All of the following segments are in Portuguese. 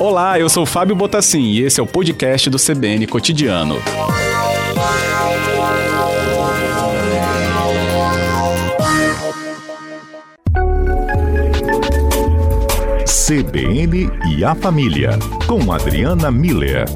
Olá, eu sou Fábio Botassin e esse é o podcast do CBN Cotidiano. CBN e a Família, com Adriana Miller.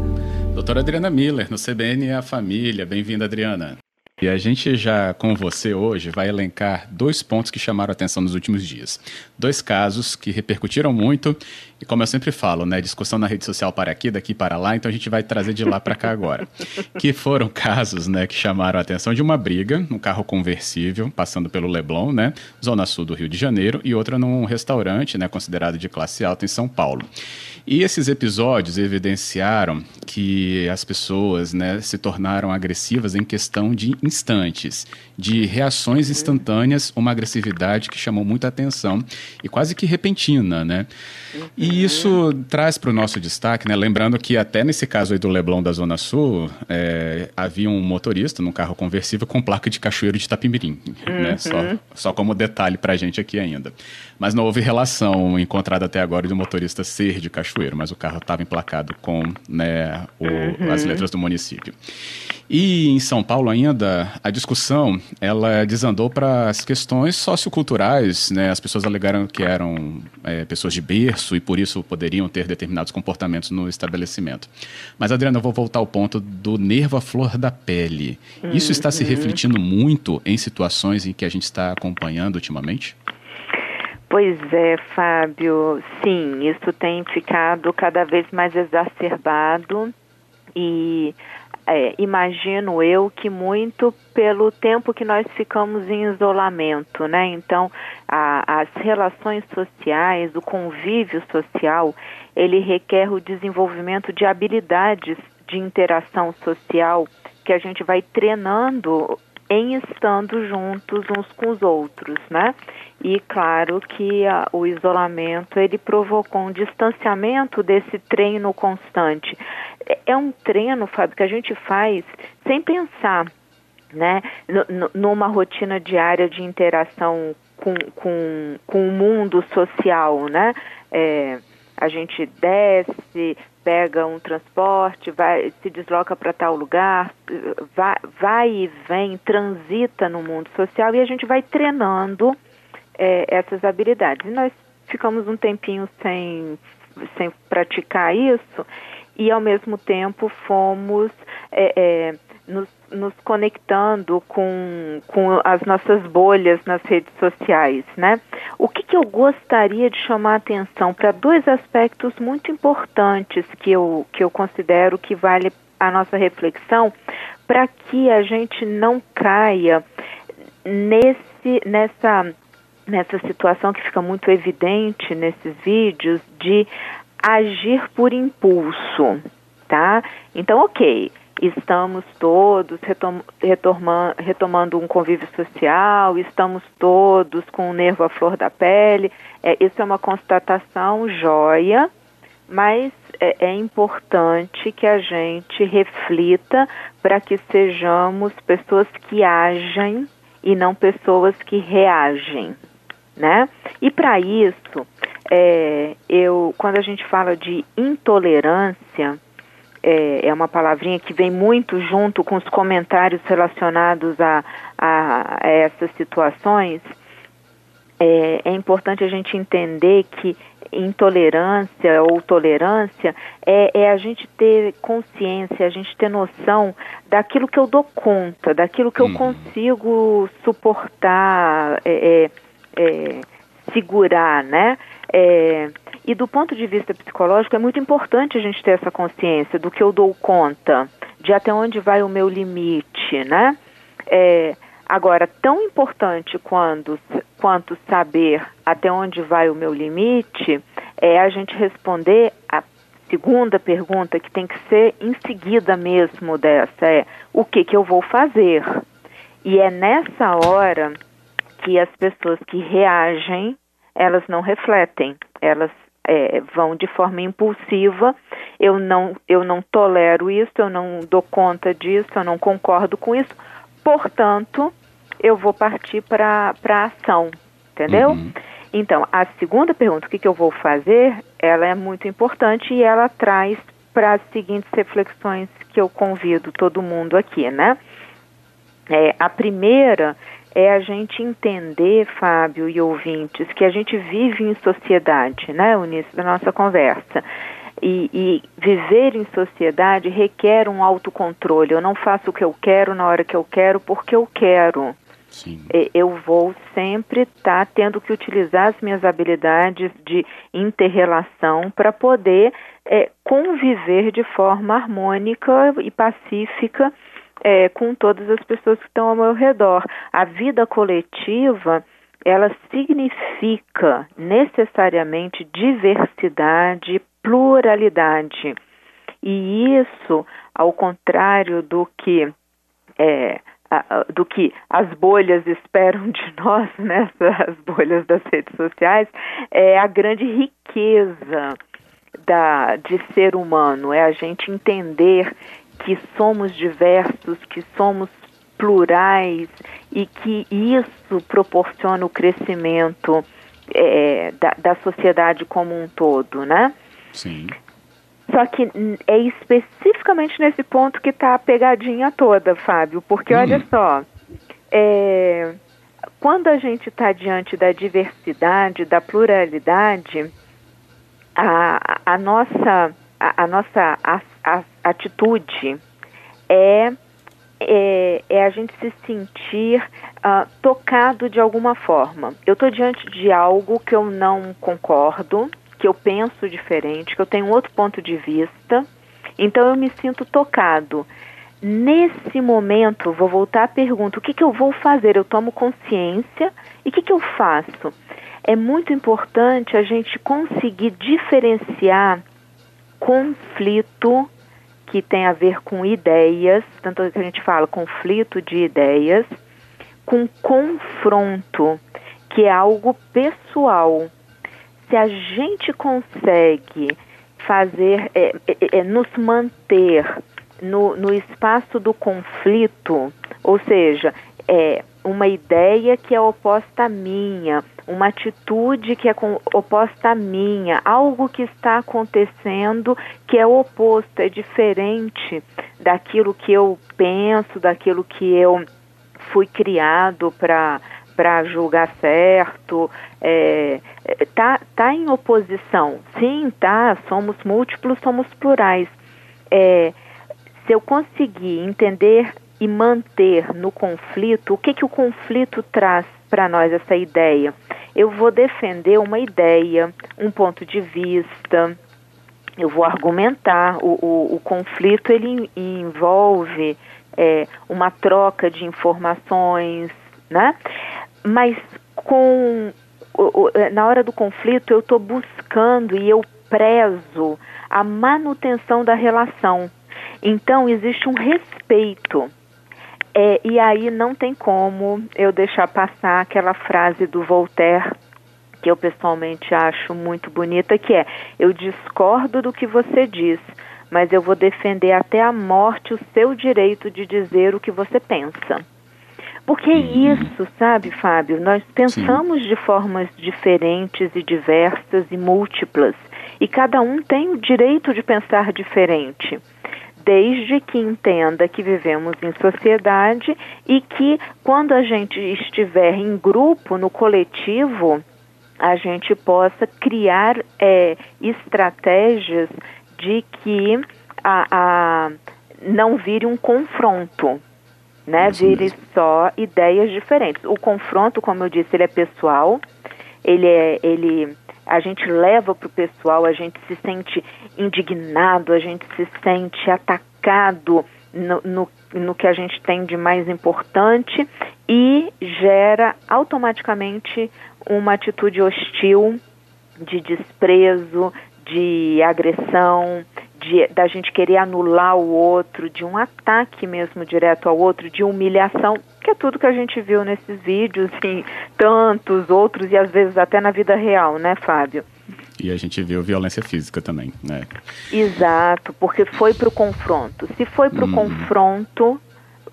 Doutora Adriana Miller, no CBN e a Família. Bem-vinda, Adriana. E a gente já, com você hoje, vai elencar dois pontos que chamaram a atenção nos últimos dias. Dois casos que repercutiram muito e, como eu sempre falo, né, discussão na rede social para aqui, daqui para lá, então a gente vai trazer de lá para cá agora. que foram casos né, que chamaram a atenção de uma briga num carro conversível, passando pelo Leblon, né, zona sul do Rio de Janeiro, e outra num restaurante né, considerado de classe alta em São Paulo. E esses episódios evidenciaram que as pessoas né, se tornaram agressivas em questão de instantes, de reações instantâneas, uma agressividade que chamou muita atenção e quase que repentina, né? E isso traz para o nosso destaque, né? Lembrando que até nesse caso aí do Leblon da Zona Sul, é, havia um motorista num carro conversível com placa de cachoeiro de Tapimirim, uhum. né? Só, só como detalhe para a gente aqui ainda. Mas não houve relação encontrada até agora de um motorista ser de cachoeiro, mas o carro estava emplacado com né, o, uhum. as letras do município. E em São Paulo ainda, a discussão ela desandou para as questões socioculturais, né? As pessoas alegaram que eram é, pessoas de berço e por isso poderiam ter determinados comportamentos no estabelecimento. Mas, Adriana, eu vou voltar ao ponto do nervo à flor da pele. Isso está se uhum. refletindo muito em situações em que a gente está acompanhando ultimamente? Pois é, Fábio. Sim, isso tem ficado cada vez mais exacerbado e é, imagino eu que muito pelo tempo que nós ficamos em isolamento, né? Então, a, as relações sociais, o convívio social, ele requer o desenvolvimento de habilidades de interação social que a gente vai treinando em estando juntos uns com os outros, né? E claro que a, o isolamento ele provocou um distanciamento desse treino constante. É, é um treino, Fábio, que a gente faz sem pensar, né? Numa rotina diária de interação com, com, com o mundo social, né? É, a gente desce, pega um transporte, vai, se desloca para tal lugar, vai, vai, e vem, transita no mundo social e a gente vai treinando é, essas habilidades. E nós ficamos um tempinho sem, sem praticar isso e ao mesmo tempo fomos é, é, nos, nos, conectando com, com as nossas bolhas nas redes sociais, né? O que, que eu gostaria de chamar a atenção para dois aspectos muito importantes que eu, que eu considero que vale a nossa reflexão para que a gente não caia nesse, nessa, nessa situação que fica muito evidente nesses vídeos de agir por impulso, tá? Então, ok, estamos todos retom retomando um convívio social, estamos todos com o nervo à flor da pele. É, isso é uma constatação joia, mas é, é importante que a gente reflita para que sejamos pessoas que agem e não pessoas que reagem, né? E para isso, é, eu, quando a gente fala de intolerância, é, é, uma palavrinha que vem muito junto com os comentários relacionados a, a, a essas situações. É, é, importante a gente entender que intolerância ou tolerância é, é, a gente ter consciência, a gente ter noção daquilo que eu dou conta, daquilo que eu uhum. consigo suportar, é, é, é segurar, né? É, e do ponto de vista psicológico, é muito importante a gente ter essa consciência do que eu dou conta, de até onde vai o meu limite, né? É, agora, tão importante quando, quanto saber até onde vai o meu limite é a gente responder a segunda pergunta que tem que ser em seguida mesmo dessa é o que que eu vou fazer? E é nessa hora que as pessoas que reagem, elas não refletem, elas é, vão de forma impulsiva. Eu não, eu não tolero isso, eu não dou conta disso, eu não concordo com isso. Portanto, eu vou partir para a ação, entendeu? Uhum. Então, a segunda pergunta, o que, que eu vou fazer, ela é muito importante e ela traz para as seguintes reflexões que eu convido todo mundo aqui, né? É, a primeira é a gente entender, Fábio e ouvintes, que a gente vive em sociedade, né? O início da nossa conversa. E, e, viver em sociedade requer um autocontrole. Eu não faço o que eu quero na hora que eu quero porque eu quero. Sim. Eu vou sempre estar tá tendo que utilizar as minhas habilidades de interrelação para poder é, conviver de forma harmônica e pacífica é, com todas as pessoas que estão ao meu redor. A vida coletiva ela significa necessariamente diversidade, pluralidade. E isso, ao contrário do que é, do que as bolhas esperam de nós, né, as bolhas das redes sociais, é a grande riqueza da, de ser humano, é a gente entender que somos diversos, que somos plurais e que isso proporciona o crescimento é, da, da sociedade como um todo, né? Sim. Só que é especificamente nesse ponto que está a pegadinha toda, Fábio, porque hum. olha só, é, quando a gente está diante da diversidade, da pluralidade, a, a nossa, a, a nossa a, atitude é, é, é, a gente se sentir uh, tocado de alguma forma. Eu estou diante de algo que eu não concordo, que eu penso diferente, que eu tenho outro ponto de vista, então eu me sinto tocado. Nesse momento, vou voltar à pergunta: o que, que eu vou fazer? Eu tomo consciência e o que, que eu faço? É muito importante a gente conseguir diferenciar conflito que tem a ver com ideias, tanto que a gente fala conflito de ideias, com confronto, que é algo pessoal. Se a gente consegue fazer, é, é, é, nos manter no, no espaço do conflito, ou seja, é uma ideia que é oposta à minha, uma atitude que é oposta à minha, algo que está acontecendo que é oposto, é diferente daquilo que eu penso, daquilo que eu fui criado para para julgar certo, é, tá, tá em oposição. Sim, tá, somos múltiplos, somos plurais. É, se eu conseguir entender e manter no conflito, o que, que o conflito traz para nós, essa ideia? eu vou defender uma ideia, um ponto de vista, eu vou argumentar. O, o, o conflito ele envolve é, uma troca de informações, né? Mas com na hora do conflito eu estou buscando e eu prezo a manutenção da relação. Então existe um respeito é, e aí não tem como eu deixar passar aquela frase do Voltaire que eu pessoalmente acho muito bonita, que é: eu discordo do que você diz, mas eu vou defender até a morte o seu direito de dizer o que você pensa. Porque é uhum. isso, sabe, Fábio? Nós pensamos Sim. de formas diferentes e diversas e múltiplas, e cada um tem o direito de pensar diferente desde que entenda que vivemos em sociedade e que quando a gente estiver em grupo, no coletivo, a gente possa criar é, estratégias de que a, a, não vire um confronto, né? Vire só ideias diferentes. O confronto, como eu disse, ele é pessoal, ele é, ele a gente leva para o pessoal, a gente se sente indignado, a gente se sente atacado no, no, no, que a gente tem de mais importante e gera automaticamente uma atitude hostil, de desprezo, de agressão, de, da gente querer anular o outro, de um ataque mesmo direto ao outro, de humilhação, que é tudo que a gente viu nesses vídeos e tantos outros e às vezes até na vida real, né, Fábio? E a gente viu violência física também, né? Exato, porque foi para o confronto. Se foi para o uhum. confronto,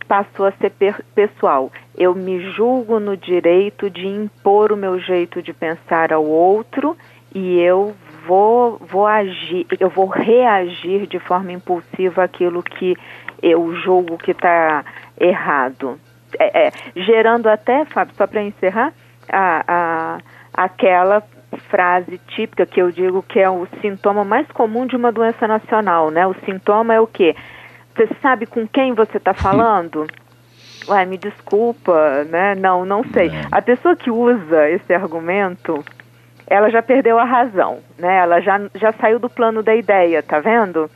passou a ser pessoal. Eu me julgo no direito de impor o meu jeito de pensar ao outro e eu vou, vou agir, eu vou reagir de forma impulsiva aquilo que eu julgo que está errado. É, é, gerando até, Fábio, só para encerrar, a, a, aquela frase típica que eu digo que é o sintoma mais comum de uma doença nacional, né? O sintoma é o quê? Você sabe com quem você está falando? Ué, me desculpa, né? Não, não sei. A pessoa que usa esse argumento, ela já perdeu a razão, né? Ela já, já saiu do plano da ideia, tá vendo?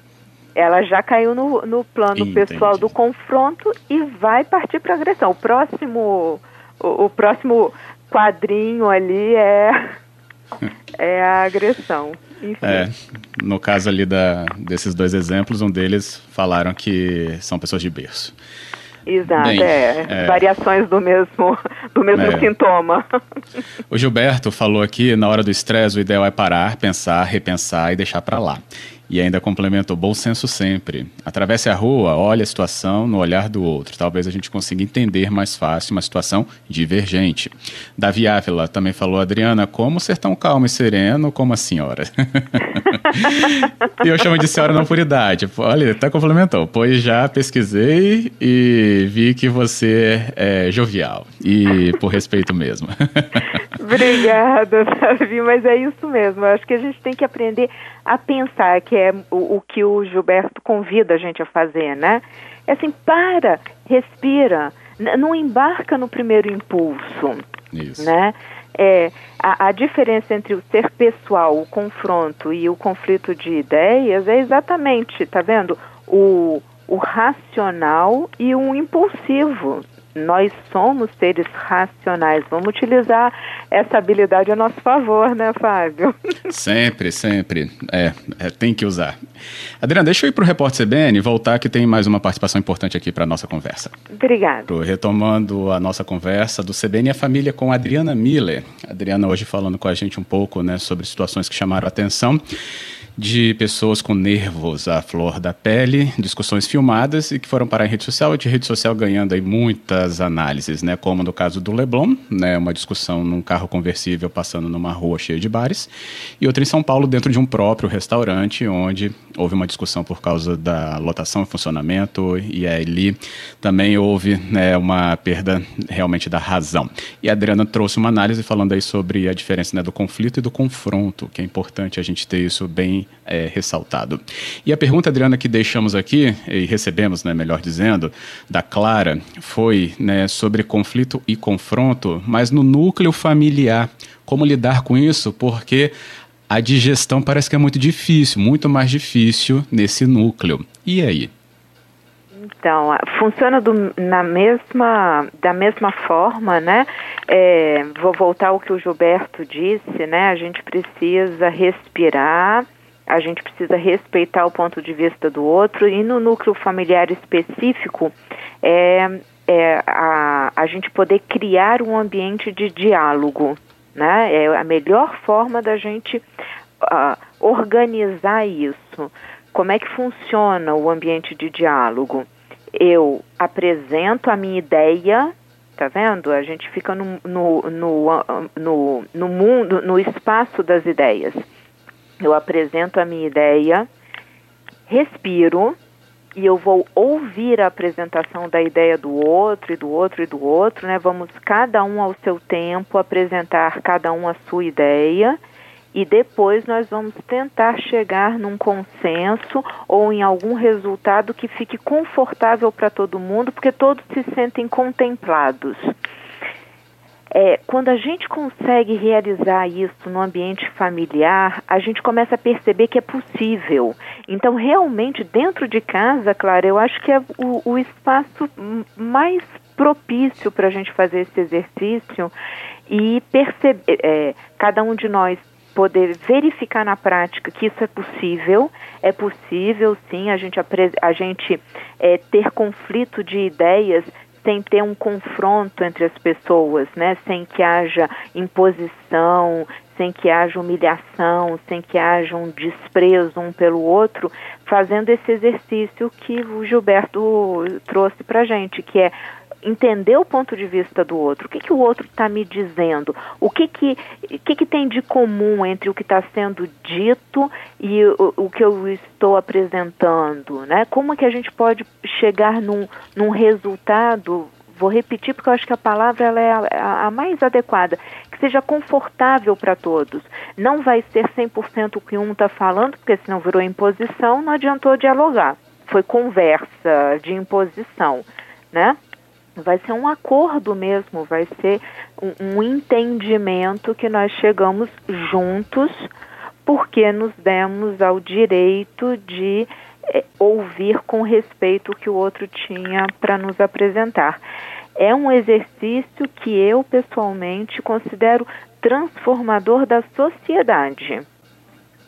Ela já caiu no, no plano Entendi. pessoal do confronto e vai partir para agressão. O próximo, o, o próximo quadrinho ali é é a agressão. É, no caso ali da, desses dois exemplos, um deles falaram que são pessoas de berço. Exato, Bem, é, é, variações do mesmo, do mesmo é. sintoma. O Gilberto falou aqui, na hora do estresse, o ideal é parar, pensar, repensar e deixar para lá. E ainda complementou bom senso sempre. Atravesse a rua, olhe a situação no olhar do outro. Talvez a gente consiga entender mais fácil uma situação divergente. Davi Ávila também falou, Adriana, como ser tão calmo e sereno como a senhora? e eu chamo de senhora não por idade. Olha, até complementou. Pois já pesquisei e vi que você é jovial. E por respeito mesmo. Obrigada, Davi, mas é isso mesmo. Eu acho que a gente tem que aprender a pensar, que é o, o que o Gilberto convida a gente a fazer, né? É assim, para, respira, não embarca no primeiro impulso, isso. né? É, a, a, diferença entre o ser pessoal, o confronto e o conflito de ideias é exatamente, tá vendo? O, o racional e o impulsivo, nós somos seres racionais. Vamos utilizar essa habilidade a nosso favor, né, Fábio? Sempre, sempre. É, é tem que usar. Adriana, deixa eu ir para o Repórter CBN e voltar que tem mais uma participação importante aqui para a nossa conversa. Obrigada. Retomando a nossa conversa do CBN e a família com a Adriana Miller. A Adriana hoje falando com a gente um pouco né, sobre situações que chamaram a atenção de pessoas com nervos à flor da pele, discussões filmadas e que foram para a rede social, e de rede social ganhando aí muitas análises, né, como no caso do Leblon, né, uma discussão num carro conversível passando numa rua cheia de bares, e outra em São Paulo dentro de um próprio restaurante, onde houve uma discussão por causa da lotação e funcionamento, e ali também houve né, uma perda realmente da razão. E a Adriana trouxe uma análise falando aí sobre a diferença né, do conflito e do confronto, que é importante a gente ter isso bem é, ressaltado. E a pergunta, Adriana, que deixamos aqui, e recebemos, né, melhor dizendo, da Clara, foi né, sobre conflito e confronto, mas no núcleo familiar. Como lidar com isso? Porque a digestão parece que é muito difícil, muito mais difícil nesse núcleo. E aí? Então, funciona do, na mesma, da mesma forma, né? É, vou voltar ao que o Gilberto disse, né? A gente precisa respirar, a gente precisa respeitar o ponto de vista do outro e no núcleo familiar específico é, é a, a gente poder criar um ambiente de diálogo, né? É a melhor forma da gente uh, organizar isso. Como é que funciona o ambiente de diálogo? Eu apresento a minha ideia, tá vendo? A gente fica no, no, no, no, no mundo, no espaço das ideias eu apresento a minha ideia, respiro e eu vou ouvir a apresentação da ideia do outro e do outro e do outro, né? Vamos cada um ao seu tempo apresentar cada um a sua ideia e depois nós vamos tentar chegar num consenso ou em algum resultado que fique confortável para todo mundo, porque todos se sentem contemplados. É, quando a gente consegue realizar isso no ambiente familiar, a gente começa a perceber que é possível. Então, realmente, dentro de casa, claro, eu acho que é o, o espaço mais propício para a gente fazer esse exercício e perceber, é, cada um de nós poder verificar na prática que isso é possível, é possível sim a gente, a gente é, ter conflito de ideias sem ter um confronto entre as pessoas, né? Sem que haja imposição, sem que haja humilhação, sem que haja um desprezo um pelo outro, fazendo esse exercício que o Gilberto trouxe para gente, que é entender o ponto de vista do outro. O que, que o outro está me dizendo? O que, que, que, que tem de comum entre o que está sendo dito e o, o, que eu estou apresentando? Né? Como é que a gente pode chegar num, num resultado vou repetir porque eu acho que a palavra ela é a, a mais adequada, que seja confortável para todos. Não vai ser 100% o que um está falando, porque senão virou imposição, não adiantou dialogar. Foi conversa de imposição, né? Vai ser um acordo mesmo, vai ser um, um entendimento que nós chegamos juntos porque nos demos ao direito de é, ouvir com respeito o que o outro tinha para nos apresentar. É um exercício que eu pessoalmente considero transformador da sociedade.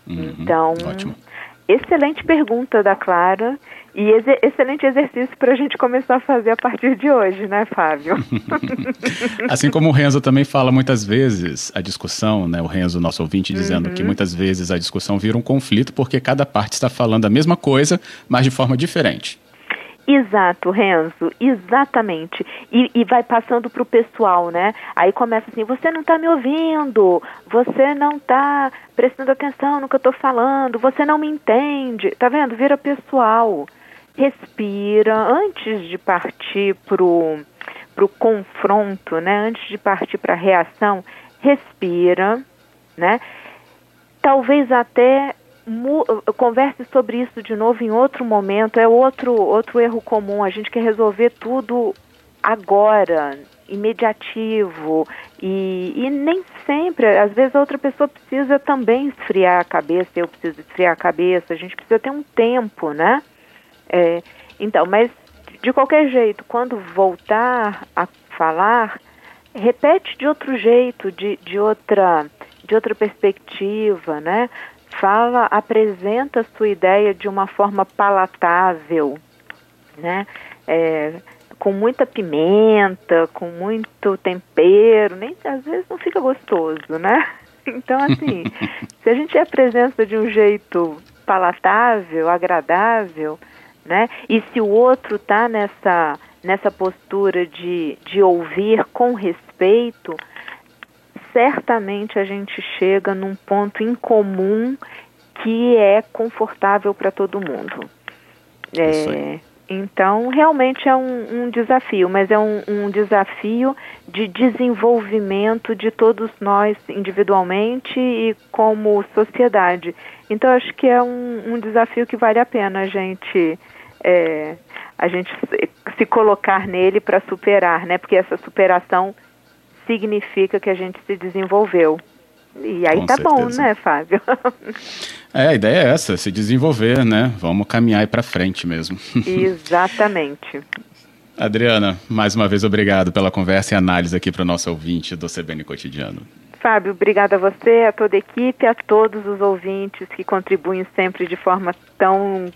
Uhum, então, ótimo. Excelente pergunta da Clara e ex excelente exercício para a gente começar a fazer a partir de hoje, né, Fábio? assim como o Renzo também fala muitas vezes, a discussão, né, o Renzo, nosso ouvinte, dizendo uhum. que muitas vezes a discussão vira um conflito porque cada parte está falando a mesma coisa, mas de forma diferente. Exato, Renzo, exatamente. E, e vai passando para o pessoal, né? Aí começa assim: você não está me ouvindo, você não está prestando atenção no que eu estou falando, você não me entende. Tá vendo? Vira pessoal. Respira antes de partir pro pro confronto, né? Antes de partir para a reação, respira, né? Talvez até converse sobre isso de novo em outro momento. É outro, outro erro comum. A gente quer resolver tudo agora, imediativo. E, e nem sempre, às vezes a outra pessoa precisa também esfriar a cabeça, eu preciso esfriar a cabeça, a gente precisa ter um tempo, né? É, então, mas de qualquer jeito, quando voltar a falar, repete de outro jeito, de, de outra de outra perspectiva, né? Fala, apresenta a sua ideia de uma forma palatável, né? É, com muita pimenta, com muito tempero, nem às vezes não fica gostoso, né? Então, assim, se a gente apresenta de um jeito palatável, agradável, né? E se o outro tá nessa nessa postura de, de ouvir com respeito, certamente a gente chega num ponto em comum que é confortável para todo mundo. É, então, realmente é um, um desafio, mas é um, um, desafio de desenvolvimento de todos nós individualmente e como sociedade. Então, acho que é um, um desafio que vale a pena a gente, é, a gente se colocar nele para superar, né? Porque essa superação significa que a gente se desenvolveu. E aí Com tá certeza. bom, né, Fábio? É, a ideia é essa, se desenvolver, né? Vamos caminhar para frente mesmo. Exatamente. Adriana, mais uma vez obrigado pela conversa e análise aqui para o nosso ouvinte do CBN Cotidiano. Fábio, obrigada a você, a toda a equipe, a todos os ouvintes que contribuem sempre de forma tão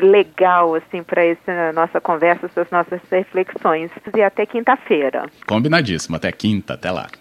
legal assim para essa nossa conversa, essas nossas reflexões. E até quinta-feira. Combinadíssimo, até quinta, até lá.